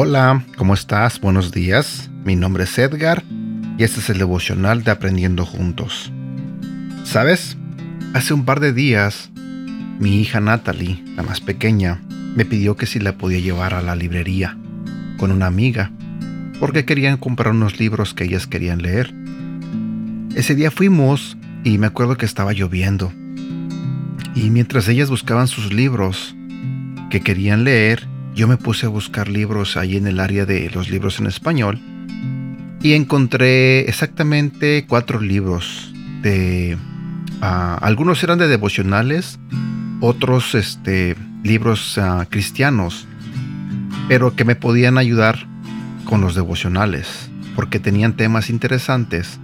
Hola, ¿cómo estás? Buenos días. Mi nombre es Edgar y este es el devocional de Aprendiendo Juntos. ¿Sabes? Hace un par de días, mi hija Natalie, la más pequeña, me pidió que si la podía llevar a la librería con una amiga, porque querían comprar unos libros que ellas querían leer. Ese día fuimos y me acuerdo que estaba lloviendo. Y mientras ellas buscaban sus libros que querían leer, yo me puse a buscar libros ahí en el área de los libros en español y encontré exactamente cuatro libros de ah, algunos eran de devocionales otros este libros ah, cristianos pero que me podían ayudar con los devocionales porque tenían temas interesantes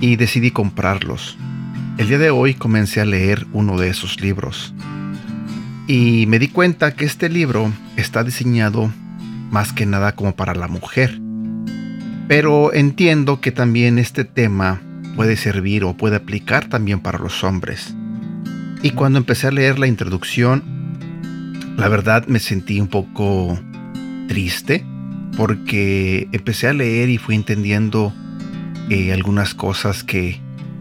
y decidí comprarlos. El día de hoy comencé a leer uno de esos libros y me di cuenta que este libro está diseñado más que nada como para la mujer. Pero entiendo que también este tema puede servir o puede aplicar también para los hombres. Y cuando empecé a leer la introducción, la verdad me sentí un poco triste porque empecé a leer y fui entendiendo eh, algunas cosas que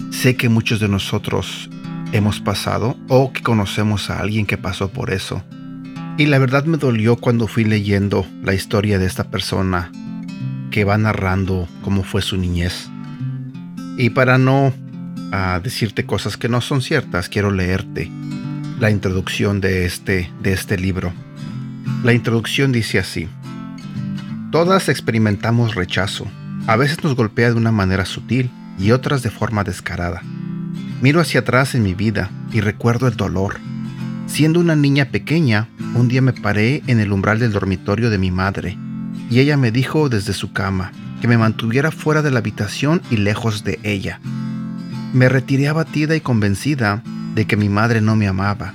sé que muchos de nosotros hemos pasado o que conocemos a alguien que pasó por eso. Y la verdad me dolió cuando fui leyendo la historia de esta persona que va narrando cómo fue su niñez. Y para no ah, decirte cosas que no son ciertas, quiero leerte la introducción de este, de este libro. La introducción dice así. Todas experimentamos rechazo. A veces nos golpea de una manera sutil y otras de forma descarada. Miro hacia atrás en mi vida y recuerdo el dolor. Siendo una niña pequeña, un día me paré en el umbral del dormitorio de mi madre y ella me dijo desde su cama que me mantuviera fuera de la habitación y lejos de ella. Me retiré abatida y convencida de que mi madre no me amaba.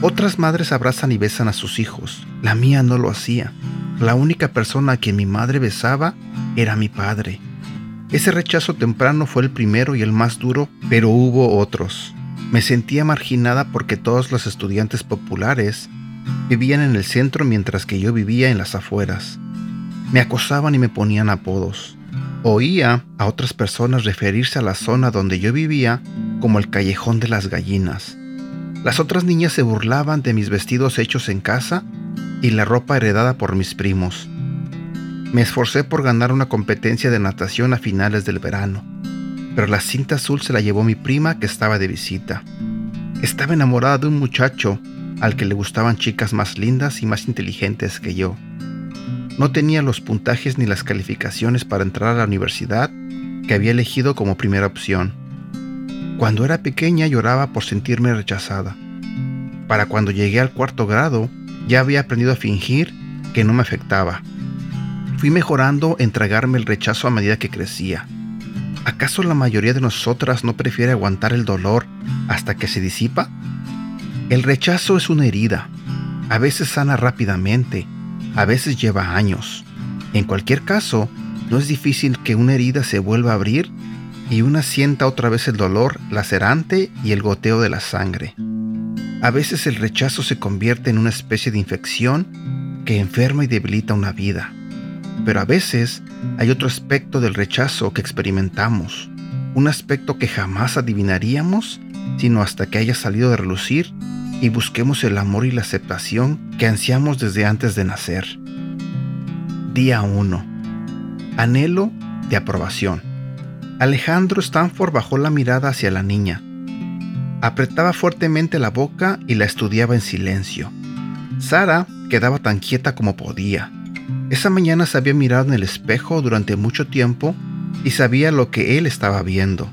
Otras madres abrazan y besan a sus hijos, la mía no lo hacía. La única persona a quien mi madre besaba era mi padre. Ese rechazo temprano fue el primero y el más duro, pero hubo otros. Me sentía marginada porque todos los estudiantes populares vivían en el centro mientras que yo vivía en las afueras. Me acosaban y me ponían apodos. Oía a otras personas referirse a la zona donde yo vivía como el callejón de las gallinas. Las otras niñas se burlaban de mis vestidos hechos en casa y la ropa heredada por mis primos. Me esforcé por ganar una competencia de natación a finales del verano, pero la cinta azul se la llevó mi prima que estaba de visita. Estaba enamorada de un muchacho al que le gustaban chicas más lindas y más inteligentes que yo. No tenía los puntajes ni las calificaciones para entrar a la universidad que había elegido como primera opción. Cuando era pequeña lloraba por sentirme rechazada. Para cuando llegué al cuarto grado, ya había aprendido a fingir que no me afectaba Fui mejorando en tragarme el rechazo a medida que crecía. ¿Acaso la mayoría de nosotras no prefiere aguantar el dolor hasta que se disipa? El rechazo es una herida. A veces sana rápidamente, a veces lleva años. En cualquier caso, no es difícil que una herida se vuelva a abrir y una sienta otra vez el dolor lacerante y el goteo de la sangre. A veces el rechazo se convierte en una especie de infección que enferma y debilita una vida. Pero a veces hay otro aspecto del rechazo que experimentamos, un aspecto que jamás adivinaríamos sino hasta que haya salido de relucir y busquemos el amor y la aceptación que ansiamos desde antes de nacer. Día 1. Anhelo de aprobación. Alejandro Stanford bajó la mirada hacia la niña. Apretaba fuertemente la boca y la estudiaba en silencio. Sara quedaba tan quieta como podía. Esa mañana se había mirado en el espejo durante mucho tiempo y sabía lo que él estaba viendo.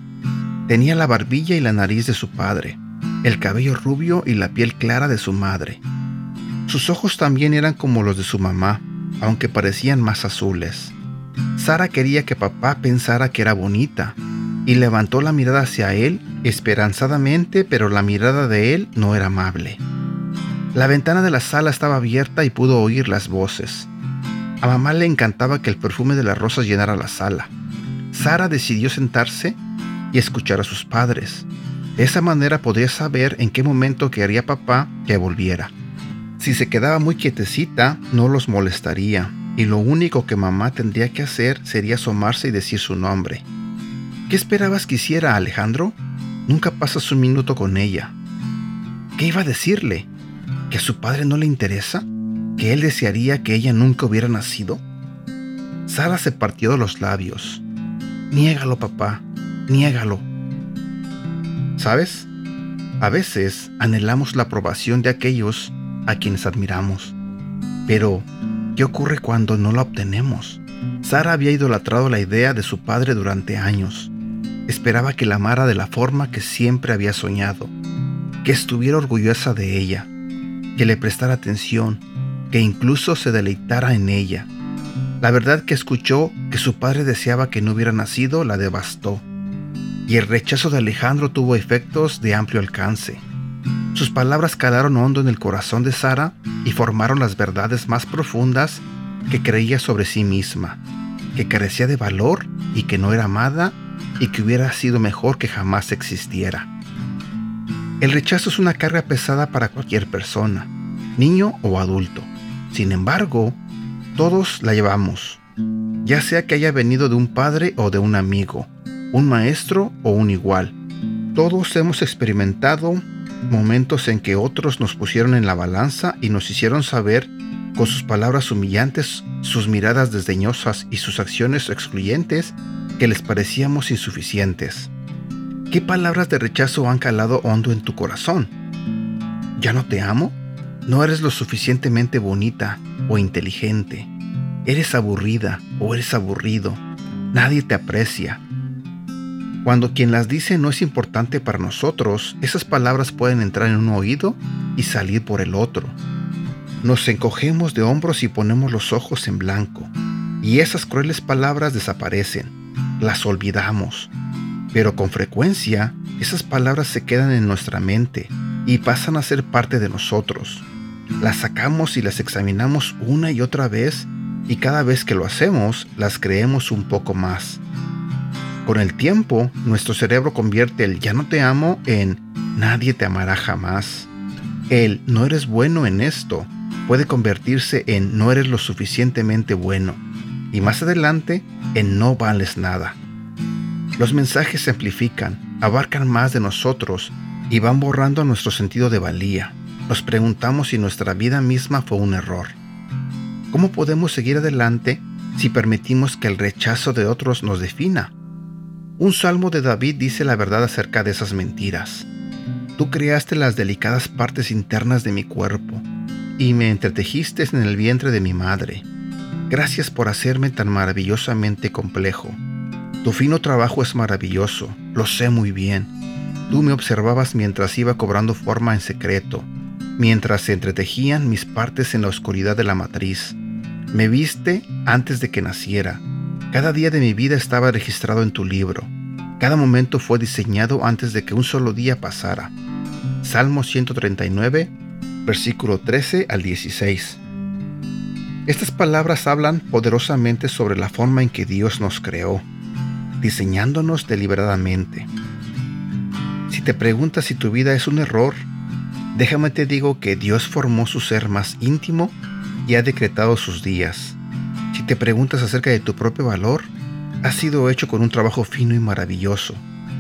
Tenía la barbilla y la nariz de su padre, el cabello rubio y la piel clara de su madre. Sus ojos también eran como los de su mamá, aunque parecían más azules. Sara quería que papá pensara que era bonita y levantó la mirada hacia él esperanzadamente, pero la mirada de él no era amable. La ventana de la sala estaba abierta y pudo oír las voces. A mamá le encantaba que el perfume de las rosas llenara la sala. Sara decidió sentarse y escuchar a sus padres. De esa manera podría saber en qué momento quería papá que volviera. Si se quedaba muy quietecita, no los molestaría, y lo único que mamá tendría que hacer sería asomarse y decir su nombre. ¿Qué esperabas que hiciera Alejandro? Nunca pasas un minuto con ella. ¿Qué iba a decirle? ¿Que a su padre no le interesa? ¿Que él desearía que ella nunca hubiera nacido? Sara se partió de los labios. Niégalo, papá, niégalo. ¿Sabes? A veces anhelamos la aprobación de aquellos a quienes admiramos. Pero, ¿qué ocurre cuando no la obtenemos? Sara había idolatrado la idea de su padre durante años. Esperaba que la amara de la forma que siempre había soñado, que estuviera orgullosa de ella, que le prestara atención, que incluso se deleitara en ella. La verdad que escuchó que su padre deseaba que no hubiera nacido la devastó, y el rechazo de Alejandro tuvo efectos de amplio alcance. Sus palabras calaron hondo en el corazón de Sara y formaron las verdades más profundas que creía sobre sí misma, que carecía de valor y que no era amada y que hubiera sido mejor que jamás existiera. El rechazo es una carga pesada para cualquier persona, niño o adulto. Sin embargo, todos la llevamos, ya sea que haya venido de un padre o de un amigo, un maestro o un igual. Todos hemos experimentado momentos en que otros nos pusieron en la balanza y nos hicieron saber con sus palabras humillantes, sus miradas desdeñosas y sus acciones excluyentes que les parecíamos insuficientes. ¿Qué palabras de rechazo han calado hondo en tu corazón? ¿Ya no te amo? ¿No eres lo suficientemente bonita o inteligente? ¿Eres aburrida o eres aburrido? Nadie te aprecia. Cuando quien las dice no es importante para nosotros, esas palabras pueden entrar en un oído y salir por el otro. Nos encogemos de hombros y ponemos los ojos en blanco, y esas crueles palabras desaparecen las olvidamos, pero con frecuencia esas palabras se quedan en nuestra mente y pasan a ser parte de nosotros. Las sacamos y las examinamos una y otra vez y cada vez que lo hacemos las creemos un poco más. Con el tiempo, nuestro cerebro convierte el ya no te amo en nadie te amará jamás. El no eres bueno en esto puede convertirse en no eres lo suficientemente bueno y más adelante en no vales nada. Los mensajes se amplifican, abarcan más de nosotros y van borrando nuestro sentido de valía. Nos preguntamos si nuestra vida misma fue un error. ¿Cómo podemos seguir adelante si permitimos que el rechazo de otros nos defina? Un salmo de David dice la verdad acerca de esas mentiras. Tú creaste las delicadas partes internas de mi cuerpo y me entretejiste en el vientre de mi madre. Gracias por hacerme tan maravillosamente complejo. Tu fino trabajo es maravilloso, lo sé muy bien. Tú me observabas mientras iba cobrando forma en secreto, mientras se entretejían mis partes en la oscuridad de la matriz. Me viste antes de que naciera. Cada día de mi vida estaba registrado en tu libro. Cada momento fue diseñado antes de que un solo día pasara. Salmo 139, versículo 13 al 16. Estas palabras hablan poderosamente sobre la forma en que Dios nos creó, diseñándonos deliberadamente. Si te preguntas si tu vida es un error, déjame te digo que Dios formó su ser más íntimo y ha decretado sus días. Si te preguntas acerca de tu propio valor, ha sido hecho con un trabajo fino y maravilloso.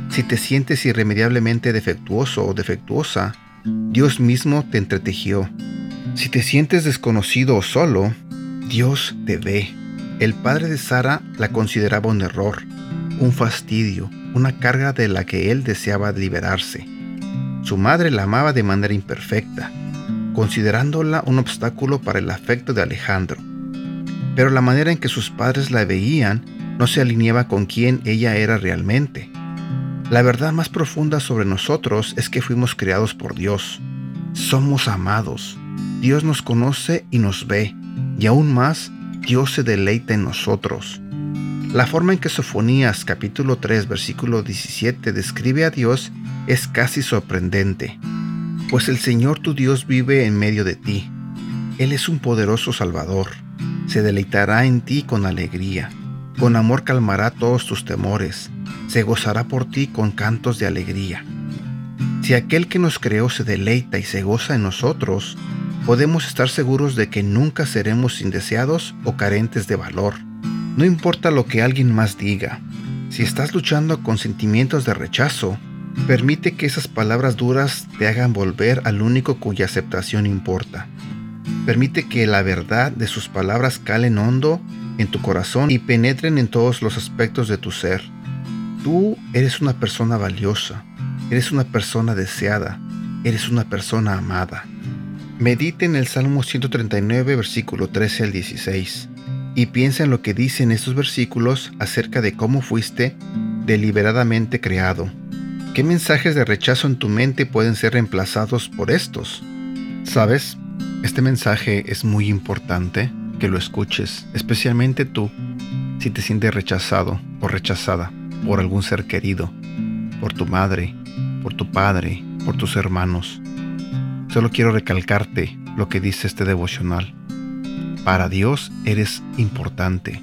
Si te sientes irremediablemente defectuoso o defectuosa, Dios mismo te entretejió. Si te sientes desconocido o solo, Dios te ve. El padre de Sara la consideraba un error, un fastidio, una carga de la que él deseaba liberarse. Su madre la amaba de manera imperfecta, considerándola un obstáculo para el afecto de Alejandro. Pero la manera en que sus padres la veían no se alineaba con quien ella era realmente. La verdad más profunda sobre nosotros es que fuimos creados por Dios. Somos amados. Dios nos conoce y nos ve y aún más, Dios se deleita en nosotros. La forma en que Sofonías capítulo 3 versículo 17 describe a Dios es casi sorprendente, pues el Señor tu Dios vive en medio de ti. Él es un poderoso Salvador. Se deleitará en ti con alegría. Con amor calmará todos tus temores. Se gozará por ti con cantos de alegría. Si aquel que nos creó se deleita y se goza en nosotros, podemos estar seguros de que nunca seremos indeseados o carentes de valor. No importa lo que alguien más diga, si estás luchando con sentimientos de rechazo, permite que esas palabras duras te hagan volver al único cuya aceptación importa. Permite que la verdad de sus palabras calen hondo en tu corazón y penetren en todos los aspectos de tu ser. Tú eres una persona valiosa, eres una persona deseada, eres una persona amada. Medite en el Salmo 139, versículo 13 al 16, y piensa en lo que dicen estos versículos acerca de cómo fuiste deliberadamente creado. ¿Qué mensajes de rechazo en tu mente pueden ser reemplazados por estos? ¿Sabes? Este mensaje es muy importante que lo escuches, especialmente tú, si te sientes rechazado o rechazada por algún ser querido, por tu madre, por tu padre, por tus hermanos. Solo quiero recalcarte lo que dice este devocional. Para Dios eres importante.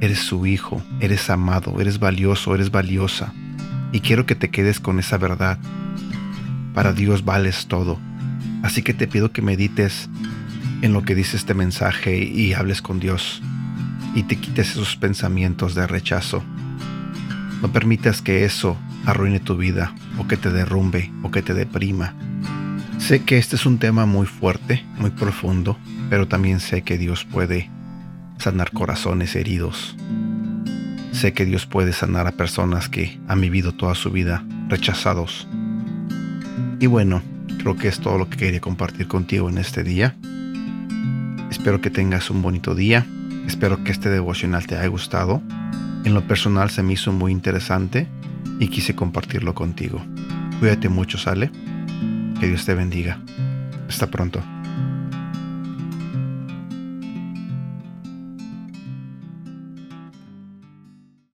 Eres su hijo, eres amado, eres valioso, eres valiosa. Y quiero que te quedes con esa verdad. Para Dios vales todo. Así que te pido que medites en lo que dice este mensaje y hables con Dios. Y te quites esos pensamientos de rechazo. No permitas que eso arruine tu vida o que te derrumbe o que te deprima. Sé que este es un tema muy fuerte, muy profundo, pero también sé que Dios puede sanar corazones heridos. Sé que Dios puede sanar a personas que han vivido toda su vida rechazados. Y bueno, creo que es todo lo que quería compartir contigo en este día. Espero que tengas un bonito día. Espero que este devocional te haya gustado. En lo personal se me hizo muy interesante y quise compartirlo contigo. Cuídate mucho, ¿sale? Que Dios te bendiga. Hasta pronto.